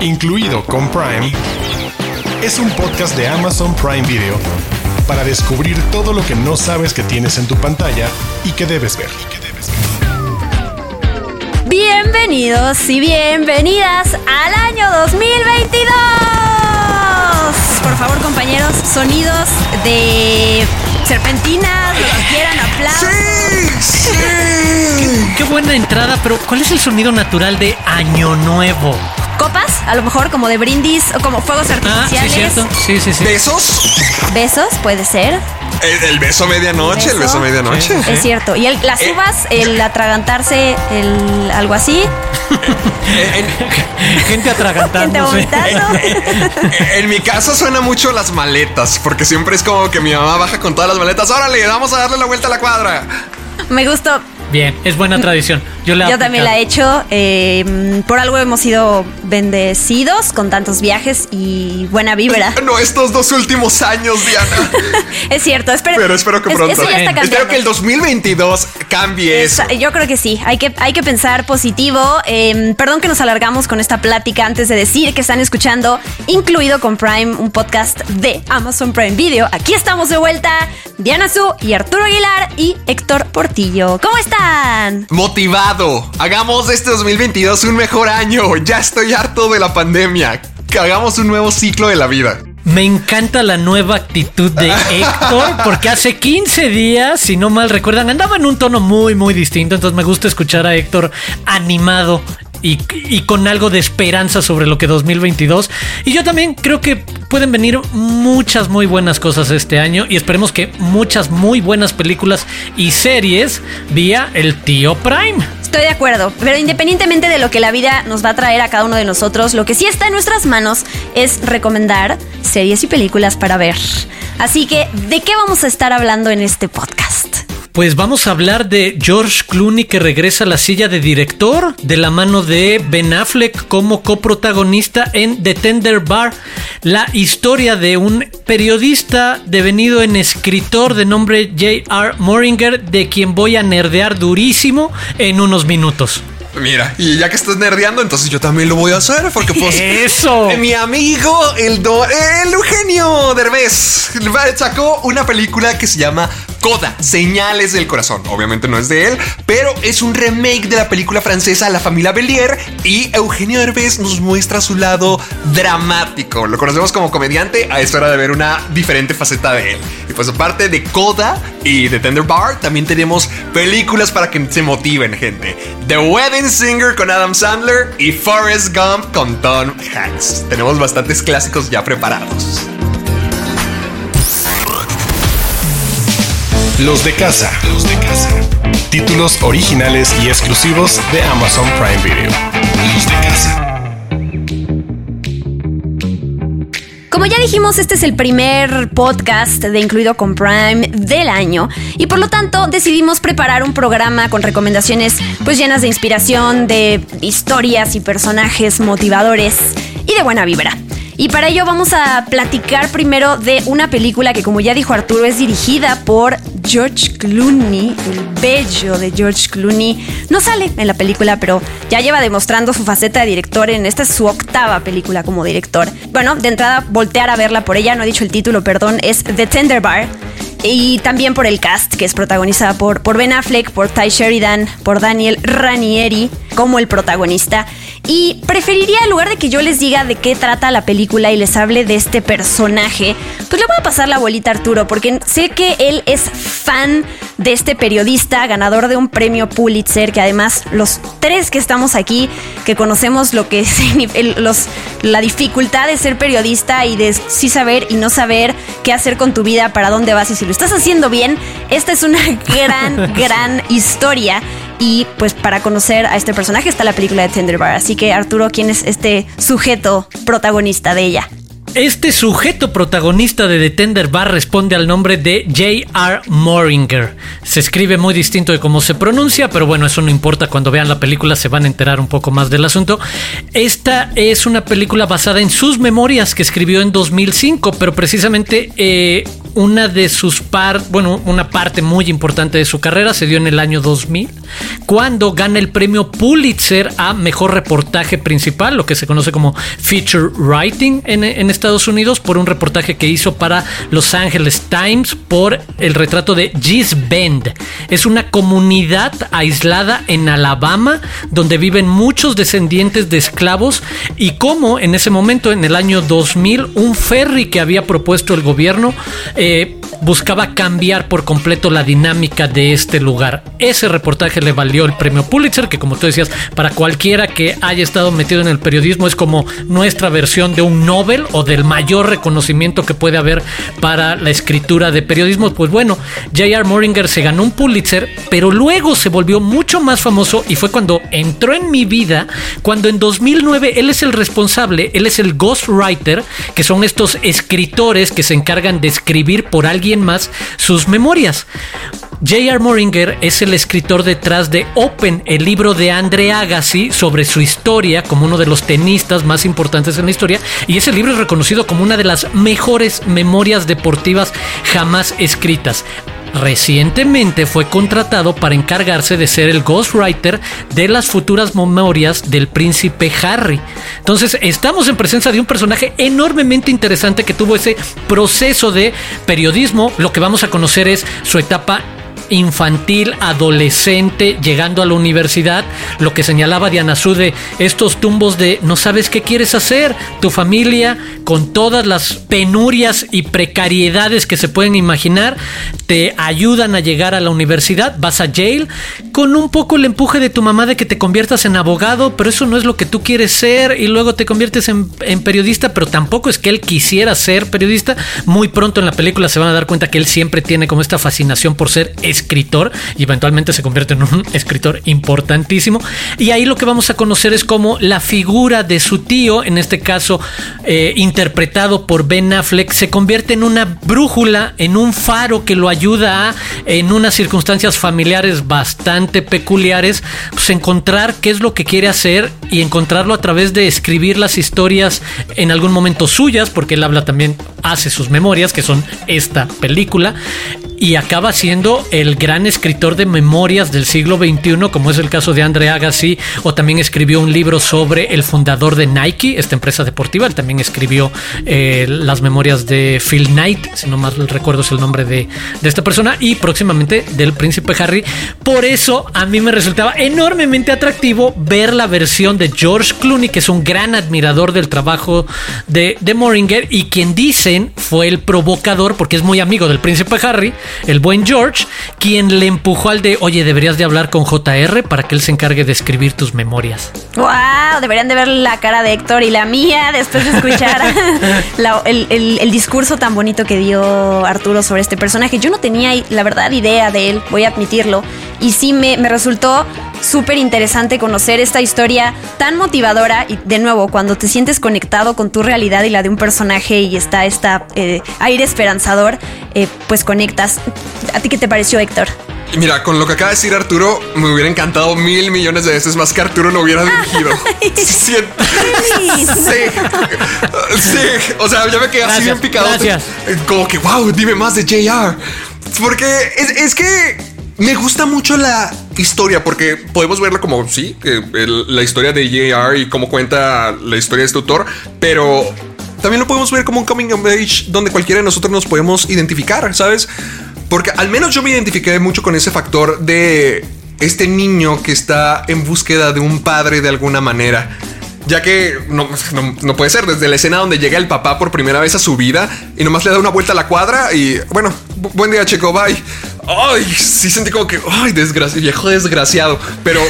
incluido con Prime, es un podcast de Amazon Prime Video para descubrir todo lo que no sabes que tienes en tu pantalla y que debes ver. Bienvenidos y bienvenidas al año 2022. Por favor, compañeros, sonidos de serpentinas, lo que quieran, aplausos. ¡Sí! ¡Sí! Qué buena entrada, pero ¿cuál es el sonido natural de Año Nuevo? A lo mejor como de brindis o como fuegos Ah, sí, artificiales. cierto. Sí, sí, sí. ¿Besos? Besos, puede ser. El, el beso medianoche, el Beso. beso medianoche. Sí. Es cierto. Y el- las Eh. uvas, el atragantarse, el algo así. En, Gente Gente atragantándose. vomitando. en mi casa suena mucho las maletas, porque siempre es como que mi mamá baja con todas las maletas. Órale, vamos a darle la vuelta a la cuadra. Me gustó. Bien, es buena tradición. Yo, la he Yo también la he hecho. eh, por algo hemos sido bendecidos con tantos viajes y buena vibra. No estos dos últimos años, Diana. es cierto, espero, Pero espero que es- pronto. Eso ya está cambiando. Espero que el 2022 cambie eso. Yo creo que sí, hay que, hay que pensar positivo. Eh, perdón que nos alargamos con esta plática antes de decir que están escuchando, incluido con Prime, un podcast de Amazon Prime Video. Aquí estamos de vuelta, Diana Su y Arturo Aguilar y Héctor Portillo. ¿Cómo están? Hagamos este 2022 un mejor año. Ya estoy harto de la pandemia. Que hagamos un nuevo ciclo de la vida. Me encanta la nueva actitud de Héctor, porque hace 15 días, si no mal recuerdan, andaba en un tono muy, muy distinto. Entonces me gusta escuchar a Héctor animado y, con algo de esperanza sobre lo que 2022. Y yo también creo que pueden venir muchas muy buenas cosas este año y esperemos que muchas muy buenas películas y series vía el tío Prime. Estoy de acuerdo, pero independientemente de lo que la vida nos va a traer a cada uno de nosotros, lo que sí está en nuestras manos es recomendar series y películas para ver. Así que, ¿de qué vamos a estar hablando en este podcast? Pues vamos a hablar de George Clooney que regresa a la silla de director de la mano de Ben Affleck como coprotagonista en The Tender Bar, la historia de un periodista devenido en escritor de nombre J.R. Moringer de quien voy a nerdear durísimo en unos minutos. Mira, y ya que estás nerdeando, entonces yo también lo voy a hacer porque pues... Eso. Mi amigo, el, do- el Eugenio Derbez, sacó una película que se llama Coda, Señales del Corazón. Obviamente no es de él, pero es un remake de la película francesa La familia Belier y Eugenio Derbez nos muestra su lado dramático. Lo conocemos como comediante, a es hora de ver una diferente faceta de él. Y pues aparte de Coda y de Tender Bar, también tenemos películas para que se motiven, gente. The Wedding Singer con Adam Sandler y Forrest Gump con Tom Hanks. Tenemos bastantes clásicos ya preparados. Los de casa. Los de casa. Títulos originales y exclusivos de Amazon Prime Video. Los de casa. Como ya dijimos, este es el primer podcast de Incluido con Prime del año y por lo tanto decidimos preparar un programa con recomendaciones pues llenas de inspiración, de historias y personajes motivadores y de buena vibra. Y para ello vamos a platicar primero de una película que como ya dijo Arturo es dirigida por George Clooney, el bello de George Clooney. No sale en la película, pero ya lleva demostrando su faceta de director en esta es su octava película como director. Bueno, de entrada voltear a verla por ella, no he dicho el título, perdón, es The Tender Bar. Y también por el cast, que es protagonizada por, por Ben Affleck, por Ty Sheridan, por Daniel Ranieri como el protagonista. Y preferiría, en lugar de que yo les diga de qué trata la película y les hable de este personaje, pues le voy a pasar la bolita a Arturo, porque sé que él es fan de este periodista, ganador de un premio Pulitzer, que además los tres que estamos aquí, que conocemos lo que los, la dificultad de ser periodista y de sí saber y no saber qué hacer con tu vida, para dónde vas y si lo estás haciendo bien, esta es una gran, gran historia. Y pues para conocer a este personaje está la película de Tender Bar. Así que Arturo, ¿quién es este sujeto protagonista de ella? Este sujeto protagonista de The Tender Bar responde al nombre de J.R. Moringer. Se escribe muy distinto de cómo se pronuncia, pero bueno, eso no importa. Cuando vean la película se van a enterar un poco más del asunto. Esta es una película basada en sus memorias que escribió en 2005, pero precisamente eh, una de sus par, bueno, una parte muy importante de su carrera se dio en el año 2000, cuando gana el premio Pulitzer a mejor reportaje principal, lo que se conoce como feature writing en, Estados Unidos, por un reportaje que hizo para Los Angeles Times por el retrato de Gis Bend. Es una comunidad aislada en Alabama donde viven muchos descendientes de esclavos y cómo en ese momento, en el año 2000, un ferry que había propuesto el gobierno eh, buscaba cambiar por completo la dinámica de este lugar. Ese reportaje le valió el premio Pulitzer, que como tú decías, para cualquiera que haya estado metido en el periodismo es como nuestra versión de un Nobel o del mayor reconocimiento que puede haber para la escritura de periodismo. Pues bueno, J.R. Moringer se ganó un Pulitzer, pero luego se volvió mucho más famoso y fue cuando entró en mi vida, cuando en 2009 él es el responsable, él es el ghostwriter, que son estos escritores que se encargan de escribir por alguien más sus memorias. J.R. Moringer es el escritor detrás de Open, el libro de Andre Agassi sobre su historia como uno de los tenistas más importantes en la historia, y ese libro es reconocido como una de las mejores memorias deportivas jamás escritas. Recientemente fue contratado para encargarse de ser el ghostwriter de las futuras memorias del príncipe Harry. Entonces estamos en presencia de un personaje enormemente interesante que tuvo ese proceso de periodismo. Lo que vamos a conocer es su etapa infantil, adolescente, llegando a la universidad, lo que señalaba Diana Su de estos tumbos de no sabes qué quieres hacer, tu familia con todas las penurias y precariedades que se pueden imaginar, te ayudan a llegar a la universidad, vas a jail, con un poco el empuje de tu mamá de que te conviertas en abogado, pero eso no es lo que tú quieres ser, y luego te conviertes en, en periodista, pero tampoco es que él quisiera ser periodista, muy pronto en la película se van a dar cuenta que él siempre tiene como esta fascinación por ser escritor y eventualmente se convierte en un escritor importantísimo. Y ahí lo que vamos a conocer es como la figura de su tío, en este caso eh, interpretado por Ben Affleck, se convierte en una brújula, en un faro que lo ayuda a, en unas circunstancias familiares bastante peculiares, pues encontrar qué es lo que quiere hacer y encontrarlo a través de escribir las historias en algún momento suyas, porque él habla también, hace sus memorias, que son esta película, y acaba siendo el gran escritor de memorias del siglo XXI, como es el caso de Andre Agassi, o también escribió un libro sobre el fundador de Nike, esta empresa deportiva. Él también escribió eh, las memorias de Phil Knight, si no mal recuerdo es el nombre de, de esta persona, y próximamente del príncipe Harry. Por eso a mí me resultaba enormemente atractivo ver la versión de George Clooney, que es un gran admirador del trabajo de, de Moringer y quien dicen fue el provocador, porque es muy amigo del príncipe Harry, el buen George, quien le empujó al de, oye, deberías de hablar con JR para que él se encargue de escribir tus memorias. ¡Wow! Deberían de ver la cara de Héctor y la mía después de escuchar la- el, el- el discurso tan bonito que dio Arturo sobre este personaje. Yo no tenía, la verdad, idea de él, voy a admitirlo. Y sí me, me resultó súper interesante conocer esta historia tan motivadora y de nuevo, cuando te sientes conectado con tu realidad y la de un personaje y está esta eh, aire esperanzador, eh, pues conectas. ¿A ti qué te pareció, Héctor? Mira, con lo que acaba de decir Arturo, me hubiera encantado mil millones de veces más que Arturo lo hubiera dirigido. Sí, sí, sí. O sea, ya me quedé así bien picado. gracias. Como que, wow, dime más de JR. Porque es, es que me gusta mucho la historia, porque podemos verla como, sí, la historia de JR y cómo cuenta la historia de este autor, pero también lo podemos ver como un coming of age donde cualquiera de nosotros nos podemos identificar, ¿sabes? Porque al menos yo me identifiqué mucho con ese factor de este niño que está en búsqueda de un padre de alguna manera. Ya que no, no- no puede ser desde la escena donde llega el papá por primera vez a su vida y nomás le da una vuelta a la cuadra y bueno, bu- buen día chico, bye. Ay, sí sentí como que, ay, desgraciado, viejo desgraciado. Pero,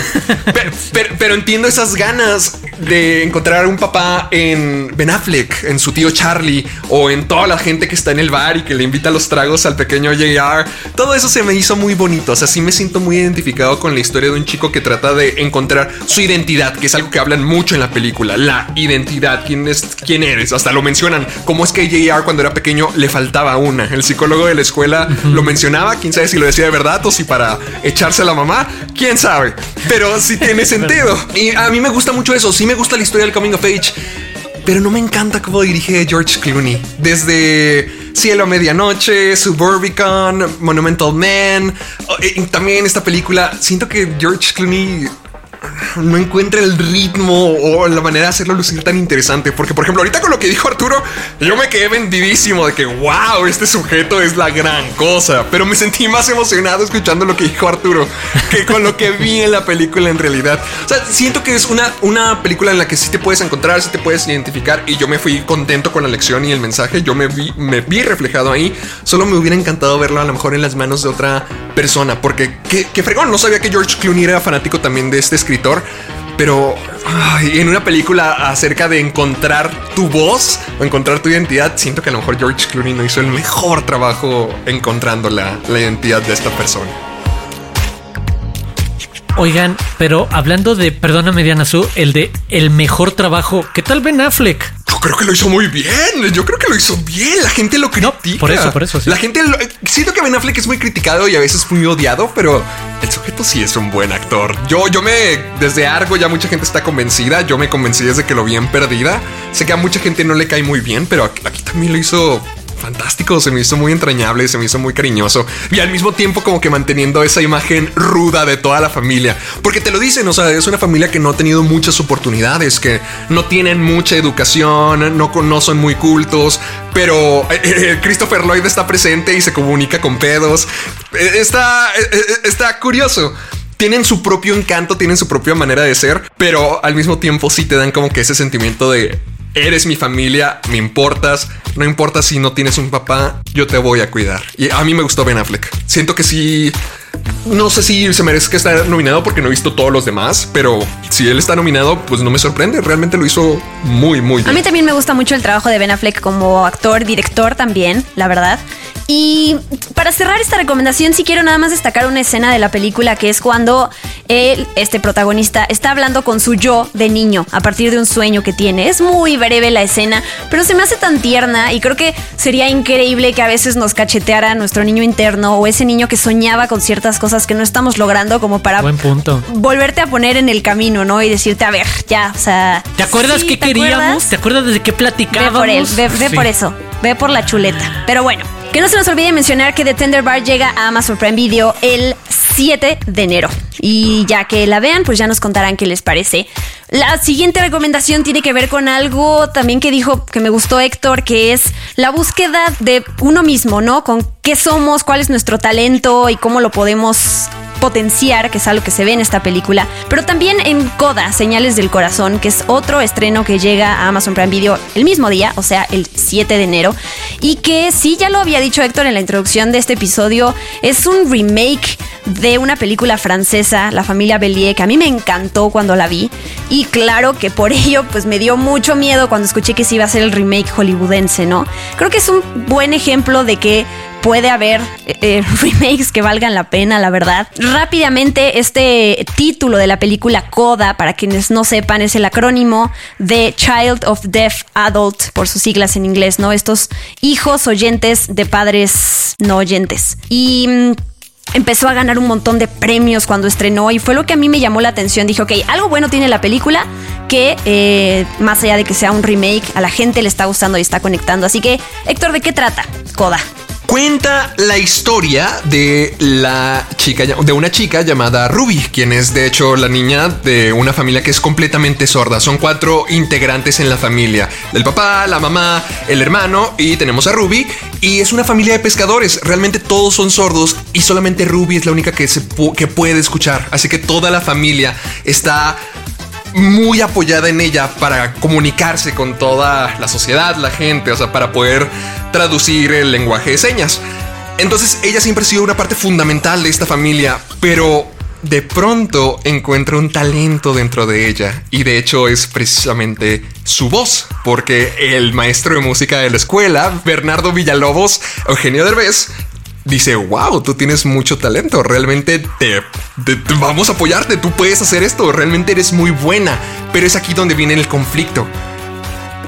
pero, entiendo esas ganas de encontrar un papá en Ben Affleck, en su tío Charlie o en toda la gente que está en el bar y que le invita los tragos al pequeño JR. Todo eso se me hizo muy bonito. O sea, sí me siento muy identificado con la historia de un chico que trata de encontrar su identidad, que es algo que hablan mucho en la película. La identidad, quién es, quién eres. Hasta lo mencionan. Cómo es que JR cuando era pequeño le faltaba una. El psicólogo de la escuela lo mencionaba. Quién sabe si lo decía de verdad o si para echarse a la mamá. Quién sabe. Pero sí tiene sentido. Y a mí me gusta mucho eso. Sí me gusta la historia del coming of age. Pero no me encanta cómo dirige George Clooney. Desde Cielo a Medianoche, Suburbicon, Monumental Man. Y también esta película, siento que George Clooney no encuentra el ritmo o la manera de hacerlo lucir tan interesante. Porque, por ejemplo, ahorita con lo que dijo Arturo, yo me quedé vendidísimo de que, wow, este sujeto es la gran cosa. Pero me sentí más emocionado escuchando lo que dijo Arturo que con lo que vi en la película en realidad. O sea, siento que es una, una película en la que sí te puedes encontrar, sí te puedes identificar. Y yo me fui contento con la lección y el mensaje. Yo me vi, me vi reflejado ahí. Solo me hubiera encantado verlo a lo mejor en las manos de otra persona. Porque, qué, fregón, no sabía que George Clooney era fanático también de este escritor, pero en una película acerca de encontrar tu voz o encontrar tu identidad, siento que a lo mejor George Clooney no hizo el mejor trabajo encontrando la, identidad de esta persona. Oigan, pero hablando de, perdóname Diana Su, el de el mejor trabajo, ¿qué tal Ben Affleck? Yo creo que lo hizo muy bien. Yo creo que lo hizo bien. La gente lo critica. por eso, por eso. La gente siento que Ben Affleck es muy criticado y a veces muy odiado, pero el sujeto sí es un buen actor. Yo, yo me desde Argo ya mucha gente está convencida. Yo me convencí desde que lo vi en Perdida. Sé que a mucha gente no le cae muy bien, pero aquí también lo hizo fantástico, se me hizo muy entrañable, se me hizo muy cariñoso. Y al mismo tiempo como que manteniendo esa imagen ruda de toda la familia, porque te lo dicen, o sea, es una familia que no ha tenido muchas oportunidades, que no tienen mucha educación, no, no son muy cultos, pero eh, eh, Christopher Lloyd está presente y se comunica con pedos. Eh, está, está curioso. Tienen su propio encanto, tienen su propia manera de ser, pero al mismo tiempo sí te dan como que ese sentimiento de eres mi familia, me importas, no importa si no tienes un papá, yo te voy a cuidar. Y a mí me gustó Ben Affleck. Siento que sí no sé si se merece que esté nominado porque no he visto todos los demás, pero si él está nominado, pues no me sorprende. Realmente lo hizo muy, muy bien. A mí también me gusta mucho el trabajo de Ben Affleck como actor, director también, la verdad. Y para cerrar esta recomendación, sí quiero nada más destacar una escena de la película que es cuando él, este protagonista, está hablando con su yo de niño a partir de un sueño que tiene. Es muy breve la escena, pero se me hace tan tierna y creo que sería increíble que a veces nos cacheteara nuestro niño interno o ese niño que soñaba con ciertas cosas que no estamos logrando como para Buen punto. volverte a poner en el camino, ¿no? Y decirte, a ver, ya, o sea... ¿Te acuerdas qué queríamos? ¿Te acuerdas de qué platicábamos? Ve por él, ve, por eso, ve por la chuleta. Pero bueno, que no se nos olvide mencionar que The Tender Bar llega a Amazon Prime Video el 7 de enero. Y ya que la vean, pues ya nos contarán qué les parece. La siguiente recomendación tiene que ver con algo también que dijo que me gustó Héctor, que es la búsqueda de uno mismo, ¿no? Con qué somos, cuál es nuestro talento y cómo lo podemos potenciar, que es algo que se ve en esta película, pero también en Coda, Señales del Corazón, que es otro estreno que llega a Amazon Prime Video el mismo día, o sea, el 7 de enero, y que sí, ya lo había dicho Héctor en la introducción de este episodio, es un remake de una película francesa, La familia Bellier, que a mí me encantó cuando la vi, y claro que por ello pues me dio mucho miedo cuando escuché que se iba a ser el remake hollywoodense, ¿no? Creo que es un buen ejemplo de que puede haber eh, eh, remakes que valgan la pena, la verdad. Rápidamente, este título de la película Coda, para quienes no sepan, es el acrónimo de Child of Deaf Adult, por sus siglas en inglés, ¿no? Estos hijos oyentes de padres no oyentes. Y mm, empezó a ganar un montón de premios cuando estrenó y fue lo que a mí me llamó la atención. Dije, ok, algo bueno tiene la película que eh, más allá de que sea un remake, a la gente le está gustando y está conectando. Así que, Héctor, ¿de qué trata? Coda. Cuenta la historia de la chica, de una chica llamada Ruby, quien es de hecho la niña de una familia que es completamente sorda. Son cuatro integrantes en la familia: el papá, la mamá, el hermano y tenemos a Ruby. Y es una familia de pescadores. Realmente todos son sordos y solamente Ruby es la única que, se que puede escuchar. Así que toda la familia está muy apoyada en ella para comunicarse con toda la sociedad, la gente, o sea, para poder traducir el lenguaje de señas. Entonces ella siempre ha sido una parte fundamental de esta familia, pero de pronto encuentra un talento dentro de ella y de hecho es precisamente su voz, porque el maestro de música de la escuela, Bernardo Villalobos, Eugenio Derbez, dice, wow, tú tienes mucho talento, realmente te, vamos a apoyarte, tú puedes hacer esto, realmente eres muy buena, pero es aquí donde viene el conflicto.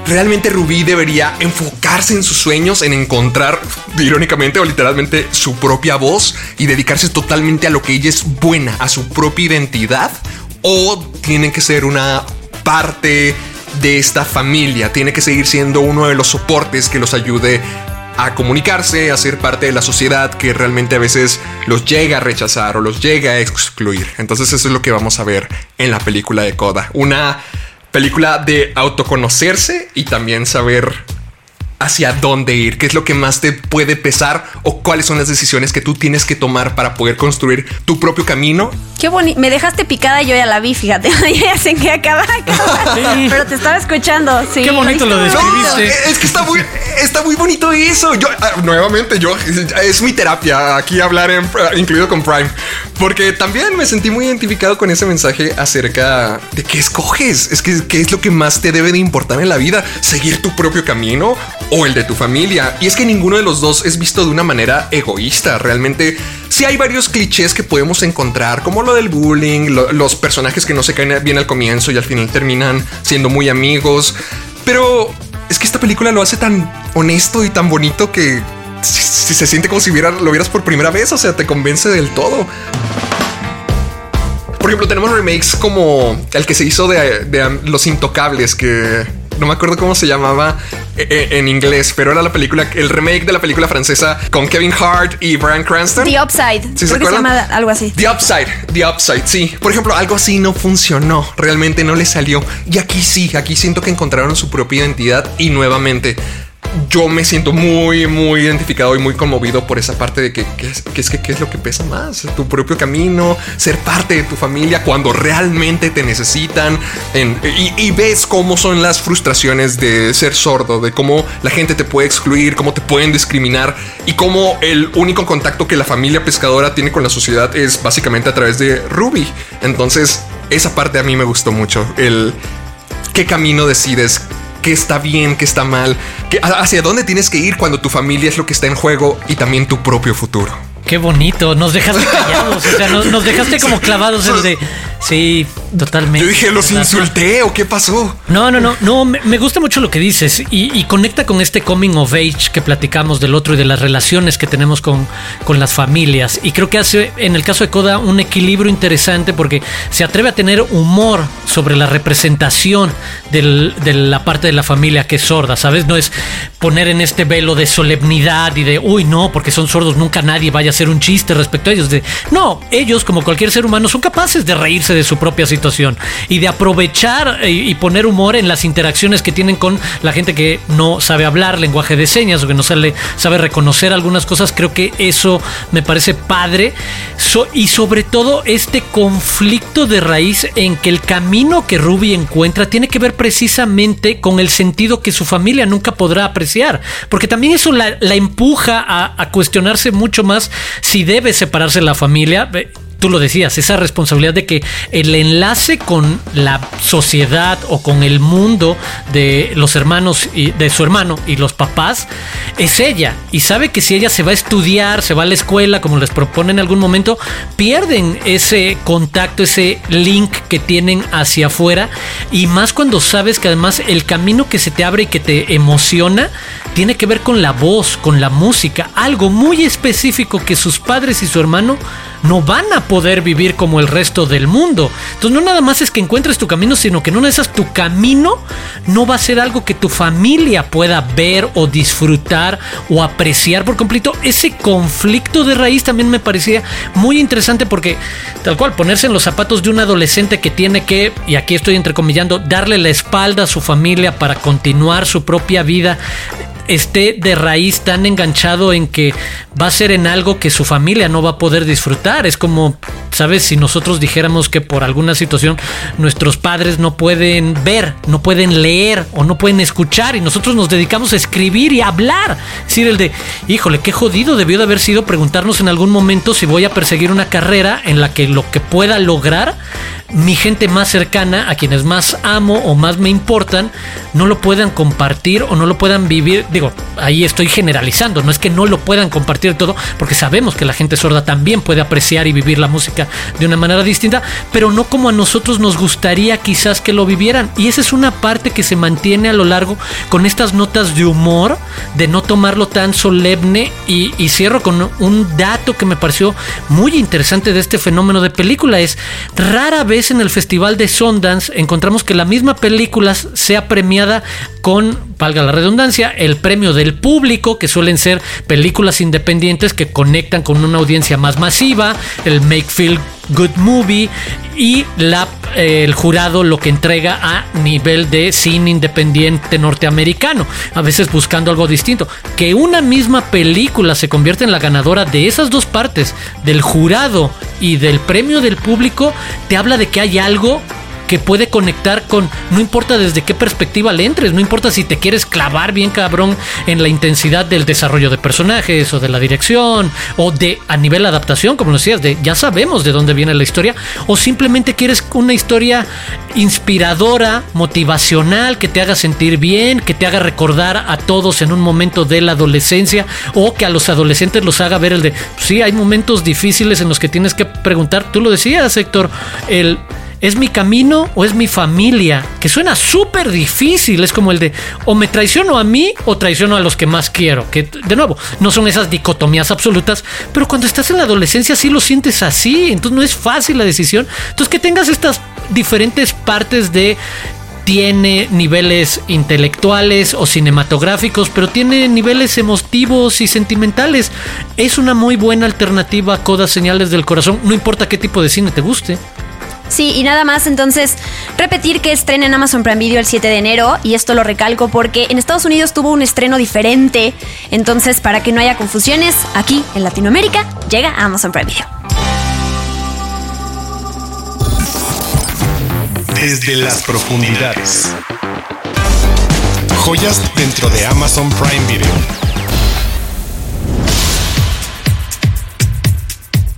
Realmente Rubí debería enfocarse en sus sueños, en encontrar, irónicamente o literalmente, su propia voz y dedicarse totalmente a lo que ella es buena, a su propia identidad, o tiene que ser una parte de esta familia, tiene que seguir siendo uno de los soportes que los ayude a comunicarse, a ser parte de la sociedad que realmente a veces los llega a rechazar o los llega a excluir. Entonces eso es lo que vamos a ver en la película de Coda. Una película de autoconocerse y también saber hacia dónde ir, qué es lo que más te puede pesar o cuáles son las decisiones que tú tienes que tomar para poder construir tu propio camino. Qué bonito. Me dejaste picada, yo ya la vi, fíjate. ya sé que acaba, Pero te estaba escuchando. Sí, Qué bonito lo, describiste. es que está muy, está muy bonito eso. Yo, ah, nuevamente, yo, es mi terapia aquí hablar en, incluido con Prime, porque también me sentí muy identificado con ese mensaje acerca de qué escoges. Es que qué es lo que más te debe de importar en la vida, seguir tu propio camino o el de tu familia. Y es que ninguno de los dos es visto de una manera egoísta. Realmente, sí hay varios clichés que podemos encontrar, como lo del bullying, los personajes que no se caen bien al comienzo y al final terminan siendo muy amigos. Pero es que esta película lo hace tan honesto y tan bonito que si, se siente como si lo vieras por primera vez, o sea, te convence del todo. Por ejemplo, tenemos remakes como el que se hizo de Los Intocables, que no me acuerdo cómo se llamaba eh, eh, en inglés, pero era la película, el remake de la película francesa con Kevin Hart y Brian Cranston. The Upside. ¿Sí se, llama algo así. The Upside, The Upside, sí. Por ejemplo, algo así no funcionó, realmente no le salió. Y aquí sí, aquí siento que encontraron su propia identidad y nuevamente yo me siento muy, muy identificado y muy conmovido por esa parte de que, es, que, ¿qué es lo que pesa más? Tu propio camino, ser parte de tu familia cuando realmente te necesitan y, ves cómo son las frustraciones de ser sordo, de cómo la gente te puede excluir, cómo te pueden discriminar y cómo el único contacto que la familia pescadora tiene con la sociedad es básicamente a través de Ruby. Entonces, esa parte a mí me gustó mucho. El qué camino decides qué está bien, qué está mal, hacia dónde tienes que ir cuando tu familia es lo que está en juego y también tu propio futuro. Qué bonito, nos dejaste callados, o sea, nos, dejaste como clavados el de... Sí, totalmente. Yo dije, ¿los insulté o qué pasó? No, no, no, no, me, gusta mucho lo que dices y, conecta con este coming of age que platicamos del otro y de las relaciones que tenemos con, con las familias. Y creo que hace, en el caso de Coda, un equilibrio interesante porque se atreve a tener humor sobre la representación de la parte de la familia que es sorda, ¿sabes? No es poner en este velo de solemnidad y de, uy, no, porque son sordos, nunca nadie vaya a hacer un chiste respecto a ellos. De, no, ellos, como cualquier ser humano, son capaces de reírse de su propia situación y de aprovechar eh, y, poner humor en las interacciones que tienen con la gente que no sabe hablar lenguaje de señas o que no sabe, sabe reconocer algunas cosas. Creo que eso me parece padre. y sobre todo este conflicto de raíz en que el camino que Ruby encuentra tiene que ver precisamente con el sentido que su familia nunca podrá apreciar. Porque también eso la, empuja a cuestionarse mucho más si debe separarse la familia tú lo decías, esa responsabilidad de que el enlace con la sociedad o con el mundo de los hermanos y de su hermano y los papás es ella. Y sabe que si ella se va a estudiar, se va a la escuela, como les propone en algún momento, pierden ese contacto, ese link que tienen hacia afuera. Y más cuando sabes que además el camino que se te abre y que te emociona tiene que ver con la voz, con la música, algo muy específico que sus padres y su hermano no van a poder vivir como el resto del mundo. Entonces no nada más es que encuentres tu camino, sino que no necesitas tu camino no va a ser algo que tu familia pueda ver o disfrutar o apreciar por completo. Ese conflicto de raíz también me parecía muy interesante porque tal cual ponerse en los zapatos de un adolescente que tiene que, y aquí estoy entrecomillando, darle la espalda a su familia para continuar su propia vida esté de raíz tan enganchado en que va a ser en algo que su familia no va a poder disfrutar. Es como, ¿sabes? Si nosotros dijéramos que por alguna situación nuestros padres no pueden ver, no pueden leer o no pueden escuchar y nosotros nos dedicamos a escribir y a hablar. Es decir, el de, híjole, qué jodido debió de haber sido preguntarnos en algún momento si voy a perseguir una carrera en la que lo que pueda lograr mi gente más cercana, a quienes más amo o más me importan, no lo puedan compartir o no lo puedan vivir. Digo, ahí estoy generalizando, no es que no lo puedan compartir todo, porque sabemos que la gente sorda también puede apreciar y vivir la música de una manera distinta, pero no como a nosotros nos gustaría quizás que lo vivieran. Y esa es una parte que se mantiene a lo largo con estas notas de humor, de no tomarlo tan solemne. Y, y cierro con un dato que me pareció muy interesante de este fenómeno de película, es rara vez en el Festival de Sundance encontramos que la misma película sea premiada con valga la redundancia, el premio del público, que suelen ser películas independientes que conectan con una audiencia más masiva, el Make Feel Good Movie y la, eh, el jurado lo que entrega a nivel de cine independiente norteamericano, a veces buscando algo distinto. Que una misma película se convierte en la ganadora de esas dos partes, del jurado y del premio del público, te habla de que hay algo que puede conectar con, no importa desde qué perspectiva le entres, no importa si te quieres clavar bien cabrón en la intensidad del desarrollo de personajes o de la dirección o de a nivel adaptación, como decías, de ya sabemos de dónde viene la historia, o simplemente quieres una historia inspiradora, motivacional, que te haga sentir bien, que te haga recordar a todos en un momento de la adolescencia o que a los adolescentes los haga ver el de, sí, hay momentos difíciles en los que tienes que preguntar, tú lo decías, Héctor, el ¿Es mi camino o es mi familia? Que suena súper difícil. Es como el de o me traiciono a mí o traiciono a los que más quiero. Que de nuevo, no son esas dicotomías absolutas, pero cuando estás en la adolescencia sí lo sientes así. Entonces no es fácil la decisión. Entonces que tengas estas diferentes partes de tiene niveles intelectuales o cinematográficos, pero tiene niveles emotivos y sentimentales. Es una muy buena alternativa a Codas Señales del Corazón, no importa qué tipo de cine te guste. Sí, y nada más entonces repetir que estrena en Amazon Prime Video el 7 de enero y esto lo recalco porque en Estados Unidos tuvo un estreno diferente, entonces para que no haya confusiones, aquí en Latinoamérica llega Amazon Prime Video. Desde las profundidades. Joyas dentro de Amazon Prime Video.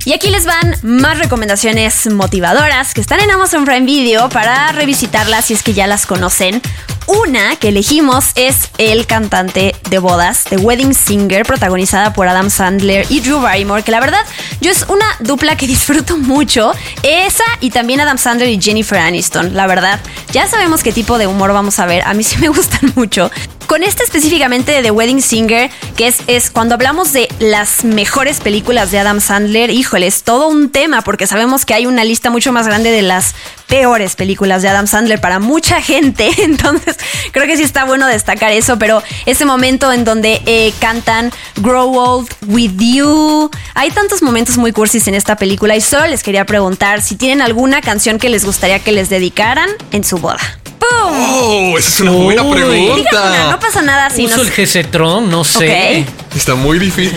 Y aquí les van más recomendaciones motivadoras que están en Amazon Prime Video para revisitarlas si es que ya las conocen. Una que elegimos es El cantante de bodas, The Wedding Singer, protagonizada por Adam Sandler y Drew Barrymore, que la verdad yo es una dupla que disfruto mucho. Esa y también Adam Sandler y Jennifer Aniston, la verdad. Ya sabemos qué tipo de humor vamos a ver, a mí sí me gustan mucho. Con este específicamente de The Wedding Singer, que es, es cuando hablamos de las mejores películas de Adam Sandler, híjole, es todo un tema porque sabemos que hay una lista mucho más grande de las peores películas de Adam Sandler para mucha gente. Entonces, creo que sí está bueno destacar eso, pero ese momento en donde eh, cantan Grow Old With You, hay tantos momentos muy cursis en esta película y solo les quería preguntar si tienen alguna canción que les gustaría que les dedicaran en su boda. ¡Pum! Oh, esa es una buena una, no pregunta. pasa nada si Uso no el Gesetron, no sé. Ok. Está muy difícil.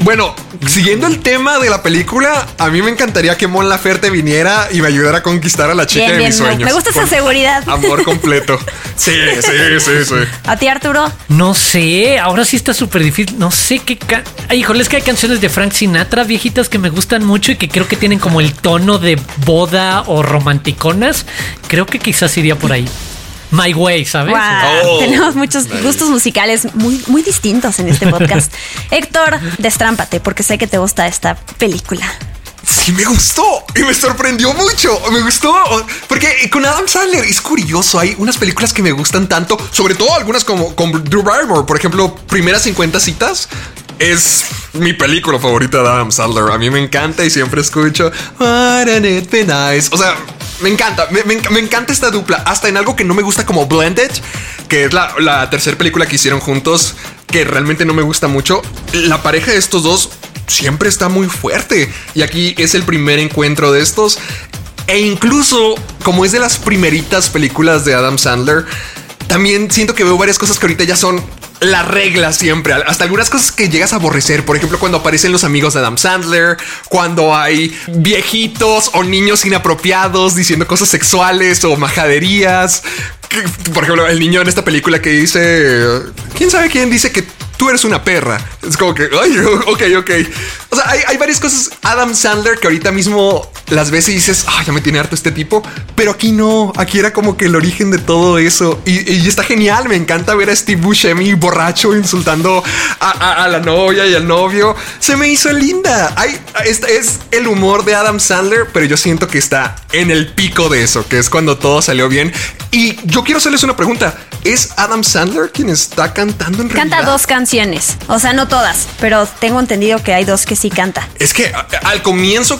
Bueno, siguiendo el tema de la película, a mí me encantaría que Mon Laferte viniera y me ayudara a conquistar a la chica Bien, de bien, mis sueños. me gusta esa seguridad. Amor completo. Sí, sí, sí, sí. ¿A ti, Arturo? No sé, ahora sí está súper difícil. No sé qué. Ca Ay, híjole, es que hay canciones de Frank Sinatra viejitas que me gustan mucho y que creo que tienen como el tono de boda o romanticonas. Creo que quizás iría por ahí. My Way, ¿sabes? Wow, Oh, tenemos muchos nice. gustos musicales muy, muy distintos en este podcast. Héctor, destrámpate porque sé que te gusta esta película. Sí, me gustó y me sorprendió mucho. Me gustó porque con Adam Sandler es curioso. Hay unas películas que me gustan tanto, sobre todo algunas como con Drew Barrymore. Por ejemplo, Primeras 50 citas es mi película favorita de Adam Sandler. A mí me encanta y siempre escucho Wouldn't it be nice? O sea, me encanta, me, me enc- me encanta esta dupla. Hasta en algo que no me gusta como Blended, que es la, la tercera película que hicieron juntos, que realmente no me gusta mucho. La pareja de estos dos siempre está muy fuerte. Y aquí es el primer encuentro de estos. E incluso, como es de las primeritas películas de Adam Sandler, también siento que veo varias cosas que ahorita ya son la regla siempre. Hasta algunas cosas que llegas a aborrecer. Por ejemplo, cuando aparecen los amigos de Adam Sandler, cuando hay viejitos o niños inapropiados diciendo cosas sexuales o majaderías. Por ejemplo, el niño en esta película que dice, ¿quién sabe quién dice que tú eres una perra? Es como que, ay, ok, ok. O sea, hay, hay varias cosas. Adam Sandler que ahorita mismo las ves y dices, ay, ya me tiene harto este tipo. Pero aquí no, aquí era como que el origen de todo eso. Y, y está genial, me encanta ver a Steve Buscemi borracho insultando a, a- a la novia y al novio. Se me hizo linda. Hay, este es el humor de Adam Sandler, pero yo siento que está en el pico de eso, que es cuando todo salió bien. Y yo quiero hacerles una pregunta. ¿Es Adam Sandler quien está cantando en Canta realidad? dos canciones, o sea, no todas, pero tengo entendido que hay dos que sí canta. Es que al comienzo,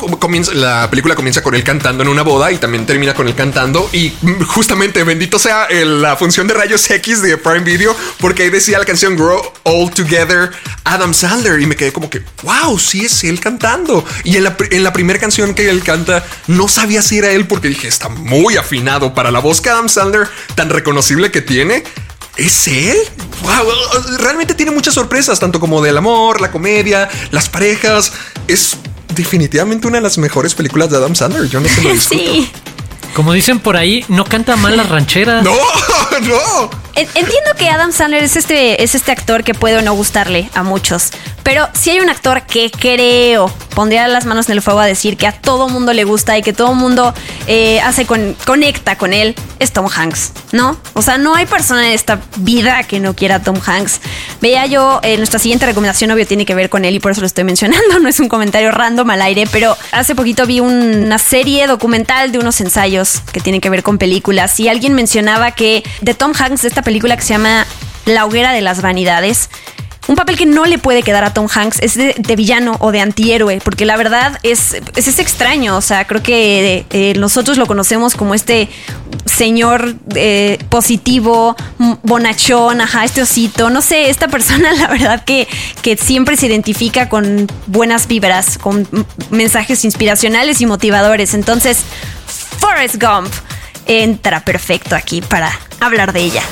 la película comienza con él cantando en una boda y también termina con él cantando. Y mm, justamente bendito sea el- la función de rayos X de Prime Video, porque ahí decía la canción Grow All Together Adam Sandler. Y me quedé como que, wow, sí es él cantando. Y en la, en la primera canción que él canta, no sabía si era él porque dije, está muy afinado para la voz que Adam Sandler tan reconocible que tiene. ¿Es él? Wow, realmente tiene muchas sorpresas, tanto como del amor, la comedia, las parejas. Es definitivamente una de las mejores películas de Adam Sandler. Yo no se lo discuto. Sí. Como dicen por ahí, no canta mal las rancheras. No, no. En- Entiendo que Adam Sandler es este, es este actor que puede o no gustarle a muchos. Pero si hay un actor que creo pondría las manos en el fuego a decir que a todo mundo le gusta y que todo mundo eh, hace con, conecta con él, es Tom Hanks, ¿no? O sea, no hay persona en esta vida que no quiera a Tom Hanks. Veía yo, eh, nuestra siguiente recomendación, obvio, tiene que ver con él y por eso lo estoy mencionando. No es un comentario random al aire, pero hace poquito vi un- una serie documental de unos ensayos que tienen que ver con películas y alguien mencionaba que de Tom Hanks, de esta película que se llama La hoguera de las vanidades, un papel que no le puede quedar a Tom Hanks es de, villano o de antihéroe, porque la verdad es, es, extraño. O sea, creo que eh, nosotros lo conocemos como este señor eh, positivo, bonachón, ajá, este osito. No sé, esta persona, la verdad que, que siempre se identifica con buenas vibras, con mensajes inspiracionales y motivadores. Entonces, Forrest Gump entra perfecto aquí para hablar de ella.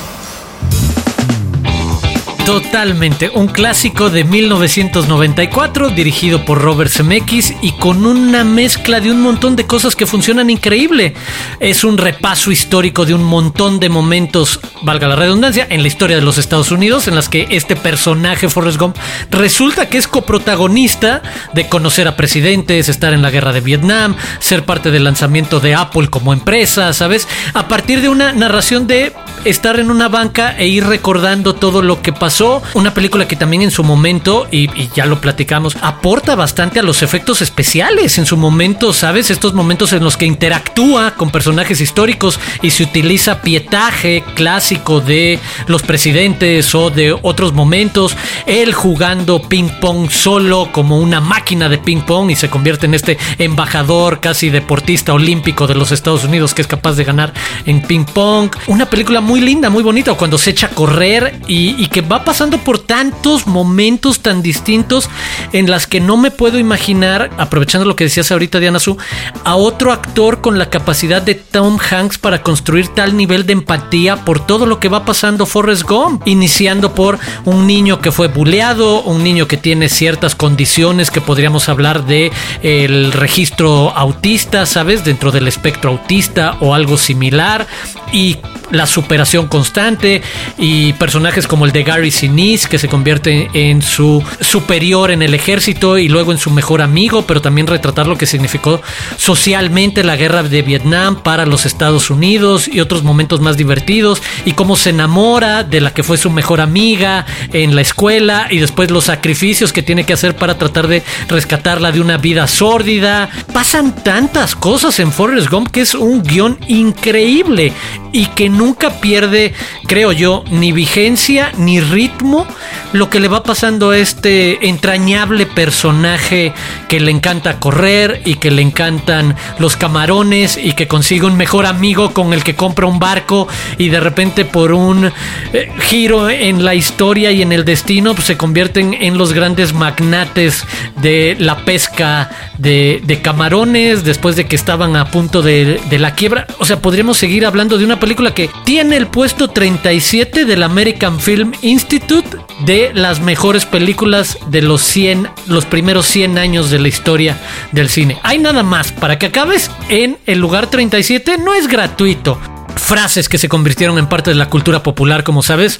Totalmente, un clásico de 1994 dirigido por Robert Zemeckis y con una mezcla de un montón de cosas que funcionan increíble. Es un repaso histórico de un montón de momentos, valga la redundancia, en la historia de los Estados Unidos en las que este personaje Forrest Gump resulta que es coprotagonista de conocer a presidentes, estar en la guerra de Vietnam, ser parte del lanzamiento de Apple como empresa, ¿sabes? A partir de una narración de estar en una banca e ir recordando todo lo que pasó. Una película que también en su momento, y, ya lo platicamos, aporta bastante a los efectos especiales. En su momento, ¿sabes? Estos momentos en los que interactúa con personajes históricos y se utiliza pietaje clásico de los presidentes o de otros momentos. Él jugando ping pong solo como una máquina de ping pong y se convierte en este embajador casi deportista olímpico de los Estados Unidos que es capaz de ganar en ping pong. Una película muy linda, muy bonita cuando se echa a correr y, y que va pasando por tantos momentos tan distintos en las que no me puedo imaginar, aprovechando lo que decías ahorita Diana Su, a otro actor con la capacidad de Tom Hanks para construir tal nivel de empatía por todo lo que va pasando Forrest Gump, iniciando por un niño que fue buleado, un niño que tiene ciertas condiciones que podríamos hablar de el registro autista, ¿sabes? Dentro del espectro autista o algo similar y la superación constante y personajes como el de Gary Que se convierte en su superior en el ejército y luego en su mejor amigo, pero también retratar lo que significó socialmente la guerra de Vietnam para los Estados Unidos y otros momentos más divertidos y cómo se enamora de la que fue su mejor amiga en la escuela y después los sacrificios que tiene que hacer para tratar de rescatarla de una vida sórdida. Pasan tantas cosas en Forrest Gump que es un guion increíble y que nunca pierde, creo yo, ni vigencia ni ritmo lo que le va pasando a este entrañable personaje que le encanta correr y que le encantan los camarones y que consigue un mejor amigo con el que compra un barco y de repente por un eh, giro en la historia y en el destino pues, se convierten en los grandes magnates de la pesca de, camarones después de que estaban a punto de, de la quiebra. O sea, podríamos seguir hablando de una película que tiene el puesto 37 del American Film Institute de las mejores películas de los 100, los primeros 100 años de la historia del cine. Hay nada más, para que acabes en el lugar 37 no es gratuito. Frases que se convirtieron en parte de la cultura popular, como sabes.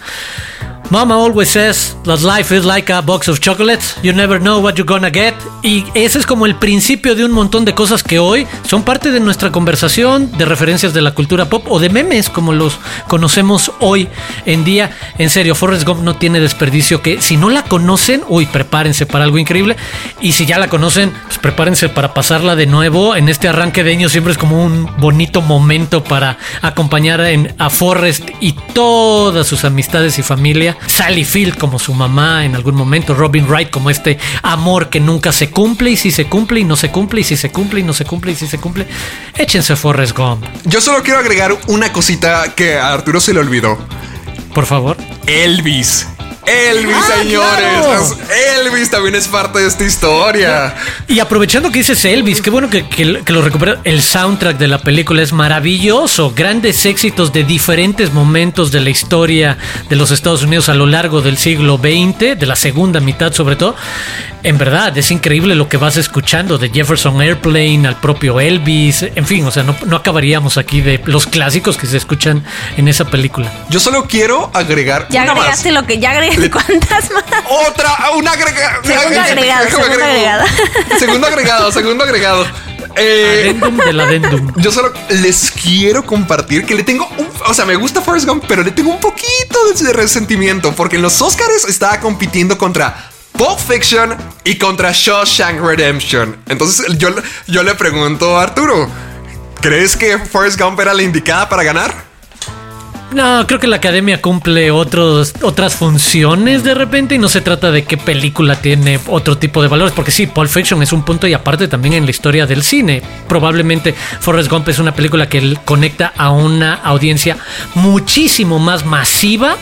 Mama always says that life is like a box of chocolates. You never know what you're gonna get. Y ese es como el principio de un montón de cosas que hoy son parte de nuestra conversación, de referencias de la cultura pop o de memes como los conocemos hoy en día. En serio, Forrest Gump no tiene desperdicio que si no la conocen, uy, prepárense para algo increíble. Y si ya la conocen, pues prepárense para pasarla de nuevo. En este arranque de año siempre es como un bonito momento para acompañar en- a Forrest y todas sus amistades y familia. Sally Field como su mamá en algún momento. Robin Wright como este amor que nunca se cumple y si se cumple y no se cumple y si se cumple y no se cumple y si se cumple. Échense Forrest Gump. Yo solo quiero agregar una cosita que a Arturo se le olvidó. Por favor. Elvis. Elvis, Ah, señores. Elvis también es parte de esta historia. Y aprovechando que dices Elvis, qué bueno que, que- que lo recupera. El soundtrack de la película es maravilloso. Grandes éxitos de diferentes momentos de la historia de los Estados Unidos a lo largo del siglo XX, de la segunda mitad sobre todo. En verdad, es increíble lo que vas escuchando de Jefferson Airplane al propio Elvis. En fin, o sea, no, no acabaríamos aquí de los clásicos que se escuchan en esa película. Yo solo quiero agregar Ya una más. agregaste lo que ya agregaste. ¿Cuántas más? Otra, un agrega- Segundo agregado, segundo agregado. Segundo agregado, segundo agregado. Eh, Adendum del adendum. yo solo les quiero compartir que le tengo un, o sea, me gusta Forrest Gump, pero le tengo un poquito de resentimiento porque en los Oscars estaba compitiendo contra Pulp Fiction y contra Shawshank Redemption. Entonces yo, yo le pregunto a Arturo, ¿crees que Forrest Gump era la indicada para ganar? No, creo que la academia cumple otros, otras funciones de repente y no se trata de qué película tiene otro tipo de valores, porque sí, Pulp Fiction es un punto y aparte también en la historia del cine. Probablemente Forrest Gump es una película que conecta a una audiencia muchísimo más masiva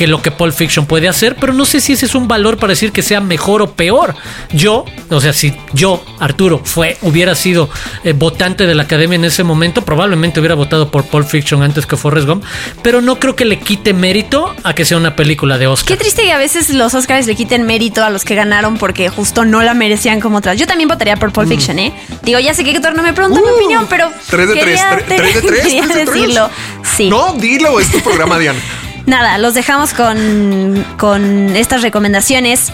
que lo que Pulp Fiction puede hacer, pero no sé si ese es un valor para decir que sea mejor o peor. Yo, o sea, si yo, Arturo, fue, hubiera sido eh, votante de la academia en ese momento, probablemente hubiera votado por Pulp Fiction antes que Forrest Gump, pero no creo que le quite mérito a que sea una película de Oscar. Qué triste que a veces los Oscars le quiten mérito a los que ganaron porque justo no la merecían como otras. Yo también votaría por Pulp Fiction, ¿eh? Digo, ya sé que Héctor no me pregunta mi Uh, opinión, pero. tres de tres, quería tre- tres de tres, quería de decirlo. Sí. No, dilo, es tu programa, Diana. Nada, los dejamos con, con estas recomendaciones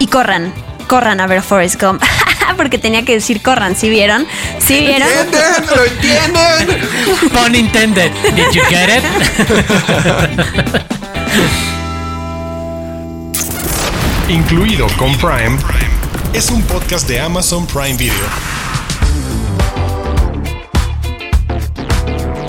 y corran, corran a ver Forrest Gump. Porque tenía que decir corran, ¿sí vieron? ¿Sí vieron? ¿Entienden? ¿Lo entienden? Pun intended. Did you get it? Incluido con Prime, es un podcast de Amazon Prime Video.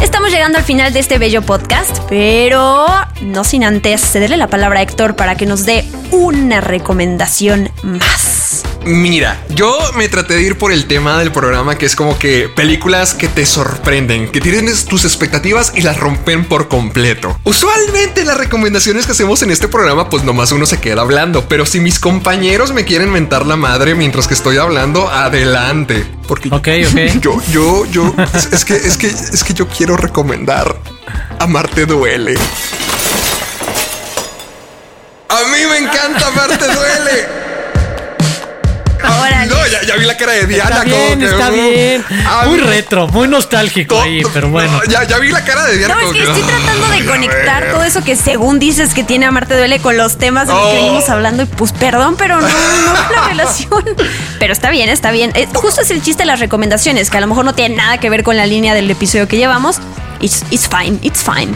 Estamos llegando al final de este bello podcast, pero no sin antes cederle la palabra a Héctor para que nos dé una recomendación más. Mira, yo me traté de ir por el tema del programa que es como que películas que te sorprenden, que tienen tus expectativas y las rompen por completo. Usualmente las recomendaciones que hacemos en este programa, pues nomás uno se queda hablando, pero si mis compañeros me quieren mentar la madre mientras que estoy hablando, adelante. Porque yo, yo, yo, es, es que, es que, es que yo quiero recomendar Amarte Duele. A mí me encanta Amarte Duele. Órale. No, ya, ya vi la cara de Diana. Está bien, como que, está bien. ah, Muy retro, muy nostálgico to- ahí, pero bueno. no, ya, ya vi la cara de Diana. No, es que estoy tratando de a conectar todo eso que según dices que tiene Amarte Duele con los temas de los que Oh. venimos hablando y pues perdón, pero no, no es la relación. Pero está bien, está bien. Eh, justo es el chiste de las recomendaciones, que a lo mejor no tiene nada que ver con la línea del episodio que llevamos. It's, it's fine, it's fine.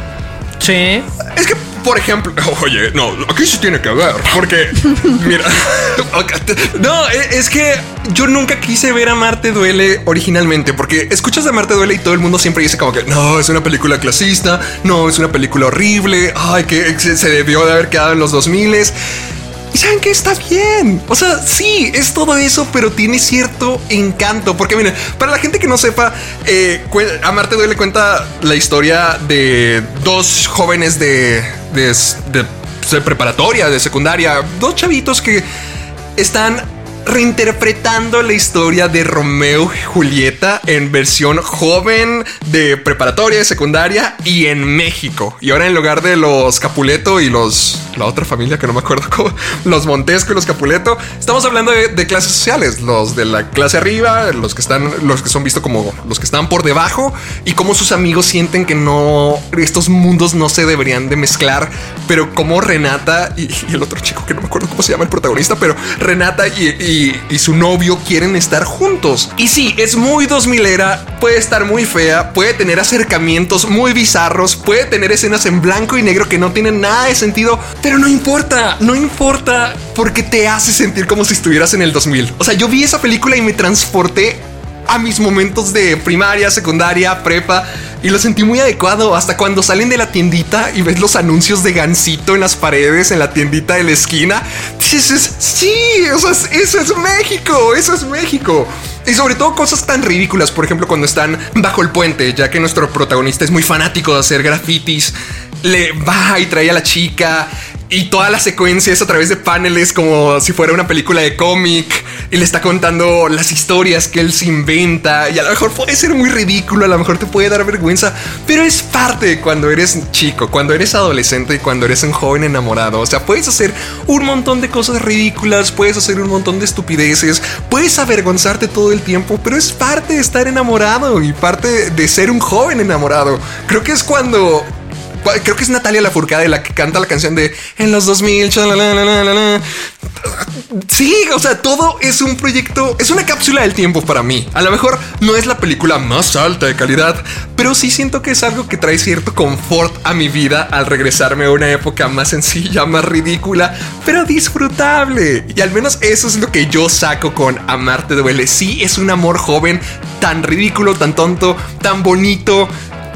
Sí. Es que, por ejemplo, oye, no, aquí sí tiene que ver, porque, mira, no, e- es que yo nunca quise ver a Marte Duele originalmente, porque escuchas a Marte Duele y todo el mundo siempre dice como que no, es una película clasista, no, es una película horrible, ay, que se se debió de haber quedado en los 2000 y saben que está bien. O sea, sí, es todo eso, pero tiene cierto encanto. Porque miren, para la gente que no sepa, eh, cue- a Marte Duele cuenta la historia de dos jóvenes de, de, de- de preparatoria, de secundaria, dos chavitos que están reinterpretando la historia de Romeo y Julieta en versión joven de preparatoria, de secundaria y en México. Y ahora en lugar de los Capuleto y los la otra familia que no me acuerdo cómo, los Montesco y los Capuleto, estamos hablando de, clases sociales, los de la clase arriba, los que están, los que son vistos como los que están por debajo y cómo sus amigos sienten que no, estos mundos no se deberían de mezclar, pero como Renata y, el otro chico que no me acuerdo cómo se llama el protagonista, pero Renata y- y su novio quieren estar juntos. Y sí, es muy 2000 era, puede estar muy fea, puede tener acercamientos muy bizarros, puede tener escenas en blanco y negro que no tienen nada de sentido, pero no importa, no importa porque te hace sentir como si estuvieras en el 2000. O sea, yo vi esa película y me transporté a mis momentos de primaria, secundaria, prepa y lo sentí muy adecuado. Hasta cuando salen de la tiendita y ves los anuncios de Gansito en las paredes, en la tiendita de la esquina, dices, sí, eso es, eso es México, eso es México. Y sobre todo cosas tan ridículas, por ejemplo, cuando están bajo el puente, ya que nuestro protagonista es muy fanático de hacer grafitis, le va y trae a la chica y toda la secuencia es a través de paneles como si fuera una película de cómic y le está contando las historias que él se inventa y a lo mejor puede ser muy ridículo, a lo mejor te puede dar vergüenza, pero es parte cuando eres chico, cuando eres adolescente y cuando eres un joven enamorado. O sea, puedes hacer un montón de cosas ridículas, puedes hacer un montón de estupideces, puedes avergonzarte todo el tiempo, pero es parte de estar enamorado y parte de ser un joven enamorado. Creo que es cuando Creo que es Natalia Lafourcade la que canta la canción de En los 2000. Sí, o sea, todo es un proyecto, es una cápsula del tiempo para mí. A lo mejor no es la película más alta de calidad, pero sí siento que es algo que trae cierto confort a mi vida al regresarme a una época más sencilla, más ridícula, pero disfrutable. Y al menos eso es lo que yo saco con Amarte duele. Sí, es un amor joven tan ridículo, tan tonto, tan bonito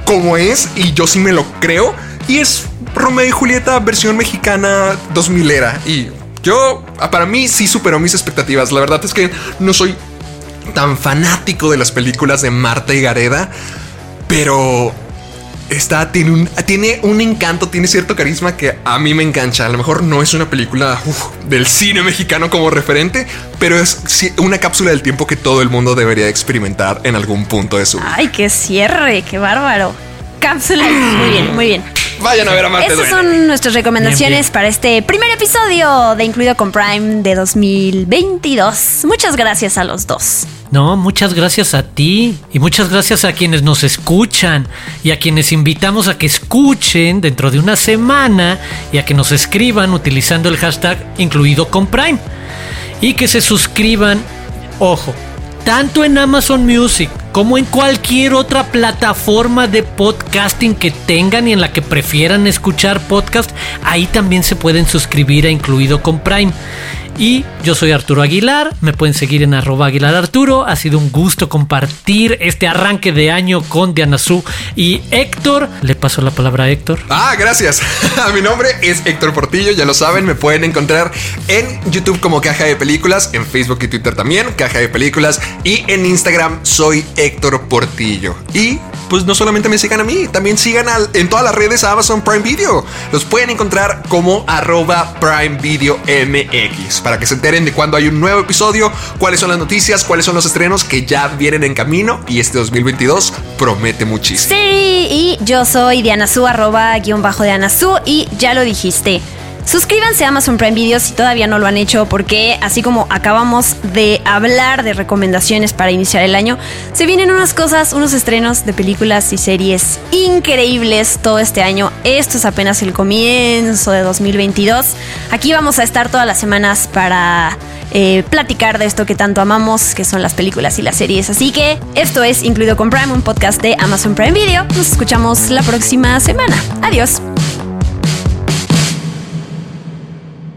como es y yo sí me lo creo. Y es Romeo y Julieta versión mexicana 2000 era. Y yo, para mí sí superó mis expectativas. La verdad es que no soy tan fanático de las películas de Marta y Gareda, pero está, tiene un, tiene un encanto, tiene cierto carisma que a mí me engancha. A lo mejor no es una película del cine mexicano como referente, pero es una cápsula del tiempo que todo el mundo debería experimentar en algún punto de su vida. Ay, qué cierre, qué bárbaro. Cápsula, muy bien, muy bien. Vayan a ver a Marte Estas son nuestras recomendaciones para este primer episodio de Incluido con Prime de 2022. Muchas gracias a los dos. No, muchas gracias a ti y muchas gracias a quienes nos escuchan y a quienes invitamos a que escuchen dentro de una semana y a que nos escriban utilizando el hashtag Incluido con Prime y que se suscriban, ojo, tanto en Amazon Music como en cualquier otra plataforma de podcasting que tengan y en la que prefieran escuchar podcast, ahí también se pueden suscribir a Incluido con Prime. Y yo soy Arturo Aguilar, me pueden seguir en arroba Aguilar Arturo. Ha sido un gusto compartir este arranque de año con Diana Su y Héctor. Le paso la palabra a Héctor. Ah, gracias. Mi nombre es Héctor Portillo, ya lo saben, me pueden encontrar en YouTube como Caja de Películas, en Facebook y Twitter también, Caja de Películas, y en Instagram soy Héctor Portillo. Y pues no solamente me sigan a mí, también sigan en todas las redes a Amazon Prime Video. Los pueden encontrar como arroba Prime Video MX para que se enteren de cuando hay un nuevo episodio, cuáles son las noticias, cuáles son los estrenos que ya vienen en camino y este 2022 promete muchísimo. Sí, y yo soy Diana Su, arroba guion bajo Diana Su y ya lo dijiste. Suscríbanse a Amazon Prime Video si todavía no lo han hecho, porque así como acabamos de hablar de recomendaciones para iniciar el año, se vienen unas cosas, unos estrenos de películas y series increíbles todo este año. Esto es apenas el comienzo de 2022. Aquí vamos a estar todas las semanas para eh, platicar de esto que tanto amamos, que son las películas y las series. Así que esto es Incluido con Prime, un podcast de Amazon Prime Video. Nos escuchamos la próxima semana. Adiós.